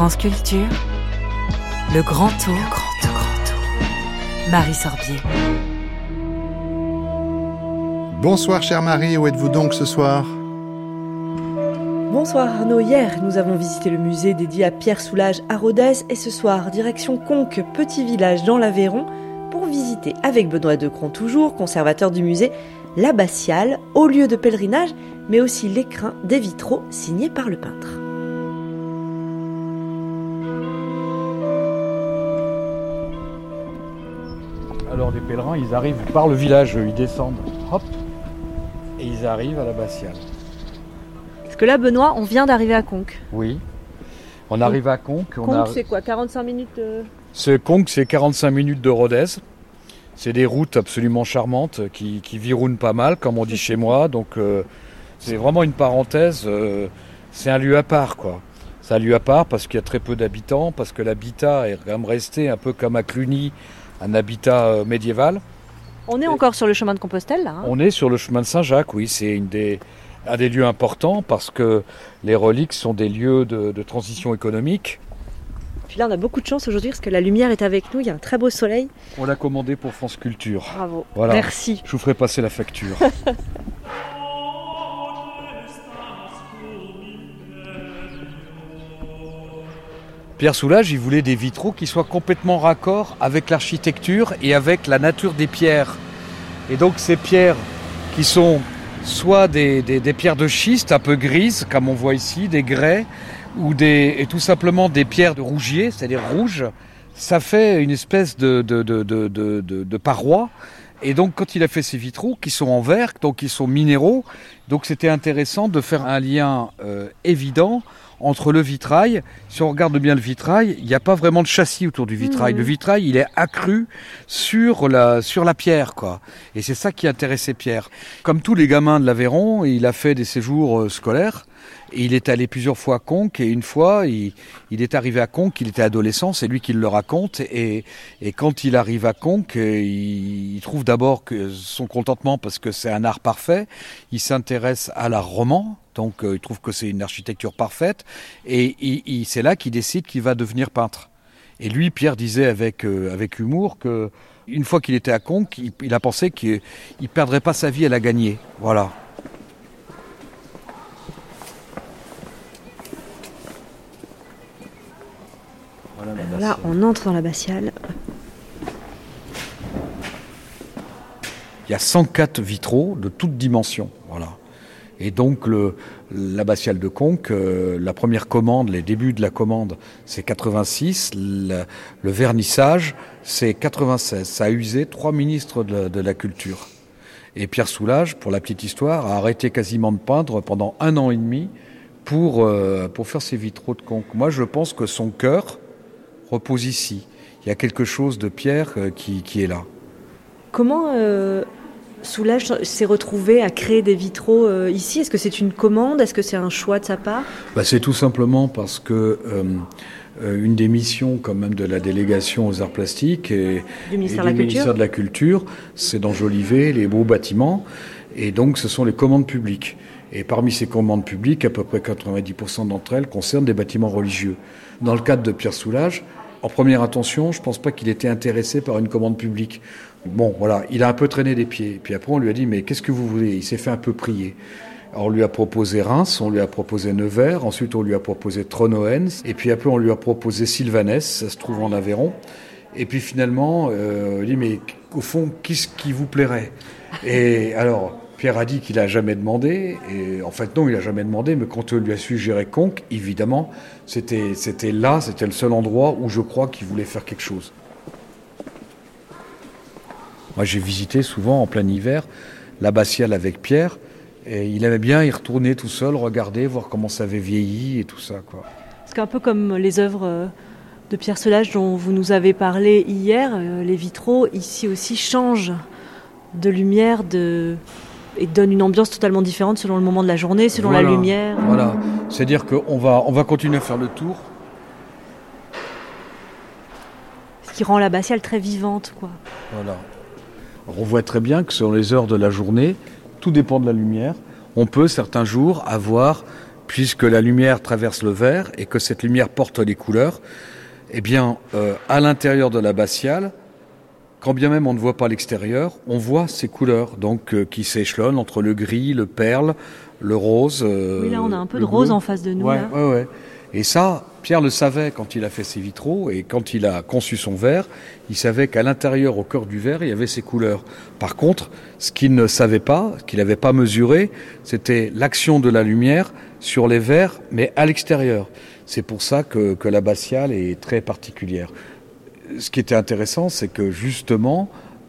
France Culture, le grand tour, le grand tour, grand tour. Marie Sorbier. Bonsoir chère Marie, où êtes-vous donc ce soir? Bonsoir Arnaud, hier nous avons visité le musée dédié à Pierre Soulages à Rodez et ce soir direction Conques, petit village dans l'Aveyron, pour visiter avec Benoît Decron toujours, conservateur du musée, l'abbatiale, au lieu de pèlerinage, mais aussi l'écrin des vitraux signés par le peintre. Alors les pèlerins, ils arrivent par le village, ils descendent, hop, et ils arrivent à l'abbatiale. Parce que là, Benoît, on vient d'arriver à Conques. Oui. On arrive à Conques. on Conques, a- c'est quoi 45 minutes Ce Conques, c'est 45 minutes de Rodez. C'est des routes absolument charmantes qui, qui virounent pas mal, comme on dit chez moi. Donc euh, c'est vraiment une parenthèse. euh, c'est un lieu à part, quoi. C'est un lieu à part parce qu'il y a très peu d'habitants, parce que l'habitat est quand même resté un peu comme à Cluny, un habitat euh, médiéval. On est encore sur le chemin de Compostelle, là. hein. On est sur le chemin de Saint-Jacques, oui, c'est une des, un des lieux importants parce que les reliques sont des lieux de, de transition économique. Puis là, on a beaucoup de chance aujourd'hui parce que la lumière est avec nous, il y a un très beau soleil. On l'a commandé pour France Culture. Bravo. Voilà. Merci. Je vous ferai passer la facture. Pierre Soulages, il voulait des vitraux qui soient complètement raccord avec l'architecture et avec la nature des pierres. Et donc ces pierres qui sont soit des, pierres de schiste un peu grises, comme on voit ici, des grès, ou des, et tout simplement des pierres de rougier, c'est-à-dire rouges, ça fait une espèce de, de- de- de paroi. Et donc, quand il a fait ces vitraux, qui sont en verre, donc ils sont minéraux, donc c'était intéressant de faire un lien euh, évident entre le vitrail. Si on regarde bien le vitrail, il n'y a pas vraiment de châssis autour du vitrail. Mhm. Le vitrail, il est accru sur la, sur la pierre, quoi. Et c'est ça qui intéressait Pierre. Comme tous les gamins de l'Aveyron, il a fait des séjours euh, scolaires. Il est allé plusieurs fois à Conques et une fois, il, est arrivé à Conques, il était adolescent, c'est lui qui le raconte. Et, quand il arrive à Conques, euh, il, trouve d'abord son contentement parce que c'est un art parfait. Il s'intéresse à l'art roman, donc euh, il trouve que c'est une architecture parfaite. Et c'est là qu'il décide qu'il va devenir peintre. Et lui, Pierre disait avec, euh, avec humour que une fois qu'il était à Conques, il, il a pensé qu'il ne perdrait pas sa vie à la gagner. Voilà. Voilà la Là, on entre dans l'abbatiale. Il y a 104 vitraux de toutes dimensions. Voilà. Et donc le- l'abbatiale de Conques, euh, la première commande, les débuts de la commande, c'est 86. Le, vernissage, c'est 96. Ça a usé trois ministres de, la- culture. Et Pierre Soulages, pour la petite histoire, a arrêté quasiment de peindre pendant un an et demi pour, euh, pour faire ses vitraux de Conques. Moi, je pense que son cœur repose ici. Il y a quelque chose de Pierre euh, qui, qui est là. Comment euh, Soulage s'est retrouvé à créer des vitraux euh, ici? Est-ce que c'est une commande? Est-ce que c'est un choix de sa part? Bah, c'est tout simplement parce que euh, une des missions quand même de la délégation aux arts plastiques et, du ministère et de la Culture ministère de la Culture, c'est d'enjoliver les beaux bâtiments et donc ce sont les commandes publiques. Et parmi ces commandes publiques, à peu près 90% d'entre elles concernent des bâtiments religieux. Dans le cadre de Pierre Soulages, en première intention, je pense pas qu'il était intéressé par une commande publique. Bon, voilà, il a un peu traîné des pieds. Puis après, on lui a dit, mais qu'est-ce que vous voulez? Il s'est fait un peu prier. On lui a proposé Reims, on lui a proposé Nevers, ensuite on lui a proposé Tronoens, et puis après on lui a proposé Sylvanès, ça se trouve en Aveyron. Et puis finalement, euh, il dit, mais au fond, qu'est-ce qui vous plairait? Et alors, Pierre a dit qu'il a jamais demandé, et en fait non, il a jamais demandé, mais quand on lui a suggéré Conques, évidemment, c'était là, c'était le seul endroit où je crois qu'il voulait faire quelque chose. Moi, j'ai visité souvent en plein hiver l'abbatiale avec Pierre, et il aimait bien y retourner tout seul, regarder, voir comment ça avait vieilli et tout ça. Parce qu'un peu comme les œuvres euh, de Pierre Solage dont vous nous avez parlé hier, euh, les vitraux ici aussi changent de lumière de... et donnent une ambiance totalement différente selon le moment de la journée, selon la lumière. Voilà, c'est-à-dire qu'on va, on va continuer à faire le tour. Ce qui rend l'abbatiale très vivante. Quoi. Voilà. Alors, on voit très bien que selon les heures de la journée, tout dépend de la lumière. On peut certains jours avoir puisque la lumière traverse le verre et que cette lumière porte les couleurs, eh bien, euh, à l'intérieur de l'abbatiale, quand bien même on ne voit pas l'extérieur, on voit ces couleurs, donc euh, qui s'échelonnent entre le gris, le perle, le rose. Euh, oui, là, on a un peu de rose en face de nous. Ouais, ouais, ouais. Et ça, Pierre le savait quand il a fait ses vitraux et quand il a conçu son verre, il savait qu'à l'intérieur, au cœur du verre, il y avait ces couleurs. Par contre, ce qu'il ne savait pas, qu'il n'avait pas mesuré, c'était l'action de la lumière sur les verres, mais à l'extérieur. C'est pour ça que, que l'abbatiale est très particulière. Ce qui était intéressant, c'est que justement,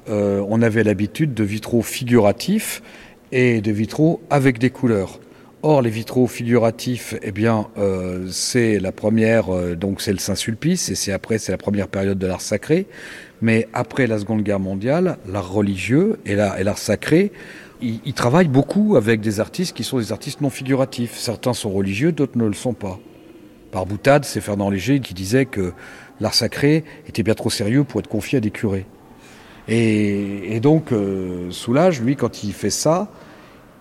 euh, on avait l'habitude de vitraux figuratifs et de vitraux avec des couleurs. Or, les vitraux figuratifs, eh bien, euh, c'est la première, euh, donc c'est le Saint-Sulpice, et c'est après, c'est la première période de l'art sacré. Mais après la Seconde Guerre mondiale, l'art religieux et l'art sacré, ils, travaillent beaucoup avec des artistes qui sont des artistes non figuratifs. Certains sont religieux, d'autres ne le sont pas. Par boutade, c'est Fernand Léger qui disait que l'art sacré était bien trop sérieux pour être confié à des curés. Et, donc, euh, Soulage, lui, quand il fait ça,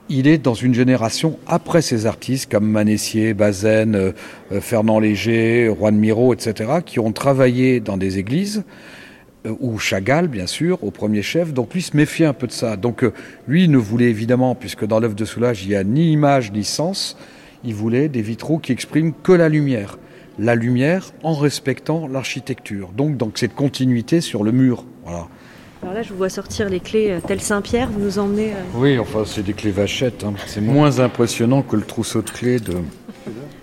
il est dans une génération après ces artistes comme Manessier, Bazaine, euh, euh, Fernand Léger, Juan Miro, etc., qui ont travaillé dans des églises, ou Chagall, bien sûr, au premier chef. Donc lui se méfiait un peu de ça. Donc lui ne voulait évidemment, puisque dans l'œuvre de Soulage, il n'y a ni image ni sens, il voulait des vitraux qui expriment que la lumière. La lumière en respectant l'architecture. Donc, donc cette continuité sur le mur. Voilà. Alors là, je vous vois sortir les clés euh, tel Saint-Pierre, vous nous emmenez. Euh, oui, enfin, c'est des clés vachettes. Hein. C'est moins impressionnant que le trousseau de clés de,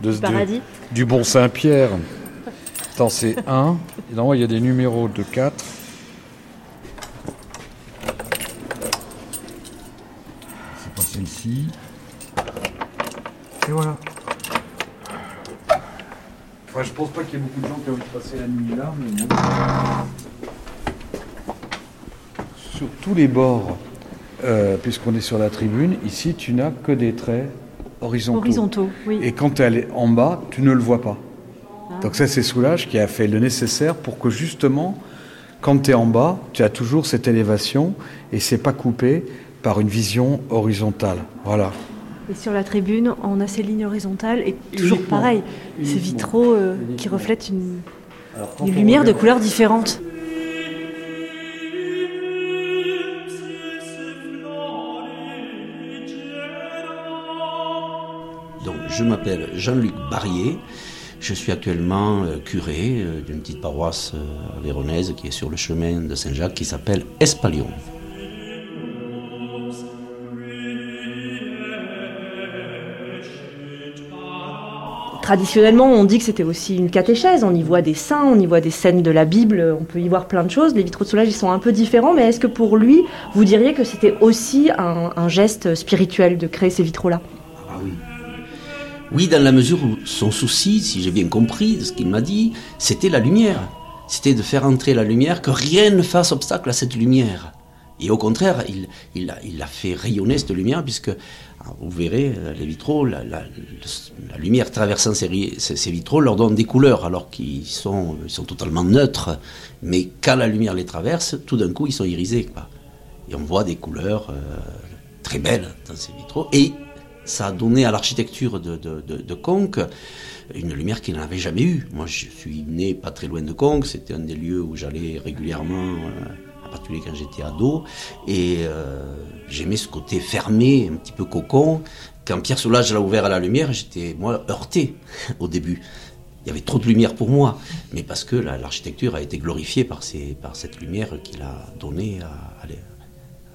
de, du, paradis. du bon Saint-Pierre. Attends, c'est 1. Non, il y a des numéros de 4. C'est pas celle-ci. Et voilà. Enfin, je pense pas qu'il y ait beaucoup de gens qui ont envie de passer la nuit là, mais bon sur tous les bords, euh, puisqu'on est sur la tribune, ici tu n'as que des traits horizontaux. Horizontaux, oui. Et quand elle est en bas, tu ne le vois pas. Ah. Donc ça c'est Soulage qui a fait le nécessaire pour que justement, quand tu es en bas, tu as toujours cette élévation et c'est pas coupé par une vision horizontale. Voilà. Et sur la tribune, on a ces lignes horizontales et toujours pareil, ces vitraux euh, qui reflètent une, une lumière de couleurs différentes. Je m'appelle Jean-Luc Barrier. Je suis actuellement euh, curé euh, d'une petite paroisse véronaise qui est sur le chemin de Saint-Jacques qui s'appelle Espalion. Traditionnellement, on dit que c'était aussi une catéchèse. On y voit des saints, on y voit des scènes de la Bible, on peut y voir plein de choses. Les vitraux de soulage, sont un peu différents, mais est-ce que pour lui, vous diriez que c'était aussi un, geste spirituel de créer ces vitraux-là? Ah oui, oui, dans la mesure où son souci, si j'ai bien compris ce qu'il m'a dit, c'était la lumière. C'était de faire entrer la lumière, que rien ne fasse obstacle à cette lumière. Et au contraire, il, il, a, fait rayonner cette lumière, puisque vous verrez, les vitraux, la, lumière traversant ces, vitraux leur donne des couleurs, alors qu'ils sont, totalement neutres. Mais quand la lumière les traverse, tout d'un coup, ils sont irisés. Et on voit des couleurs euh, très belles dans ces vitraux. Et ça a donné à l'architecture de, de, de, Conques une lumière qu'il n'avait jamais eue. Moi, je suis né pas très loin de Conques, c'était un des lieux où j'allais régulièrement, euh, en particulier quand j'étais ado, et euh, j'aimais ce côté fermé, un petit peu cocon. Quand Pierre Soulages l'a ouvert à la lumière, j'étais, moi, heurté au début. Il y avait trop de lumière pour moi, mais parce que l'architecture a été glorifiée par, ces, par cette lumière qu'il a donnée à,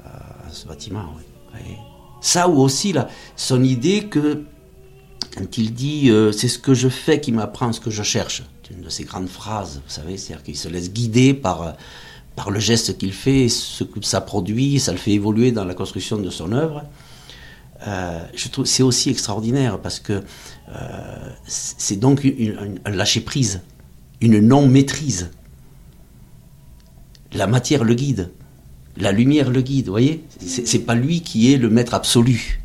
à, ce bâtiment. Ça ou aussi là, son idée que quand il dit euh, c'est ce que je fais qui m'apprend ce que je cherche, c'est une de ces grandes phrases, vous savez, c'est-à-dire qu'il se laisse guider par, euh, par le geste qu'il fait, ce que ça produit, ça le fait évoluer dans la construction de son œuvre. Euh, je trouve c'est aussi extraordinaire parce que c'est donc un lâcher prise, une non maîtrise. La matière le guide la lumière le guide, vous voyez? C'est pas lui qui est le maître absolu.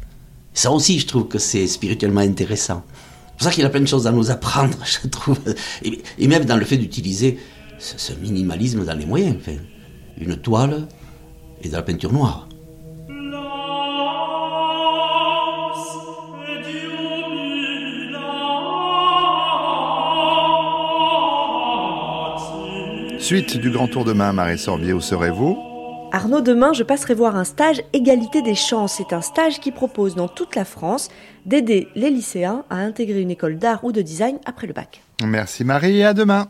Ça aussi, je trouve que c'est spirituellement intéressant. C'est pour ça qu'il a plein de choses à nous apprendre, je trouve. Et, même dans le fait d'utiliser ce, minimalisme dans les moyens. Une toile et de la peinture noire. Suite du grand tour de main, Marie Sorbier, où serez-vous? Arnaud, demain, je passerai voir un stage Égalité des chances. C'est un stage qui propose dans toute la France d'aider les lycéens à intégrer une école d'art ou de design après le bac. Merci Marie et à demain.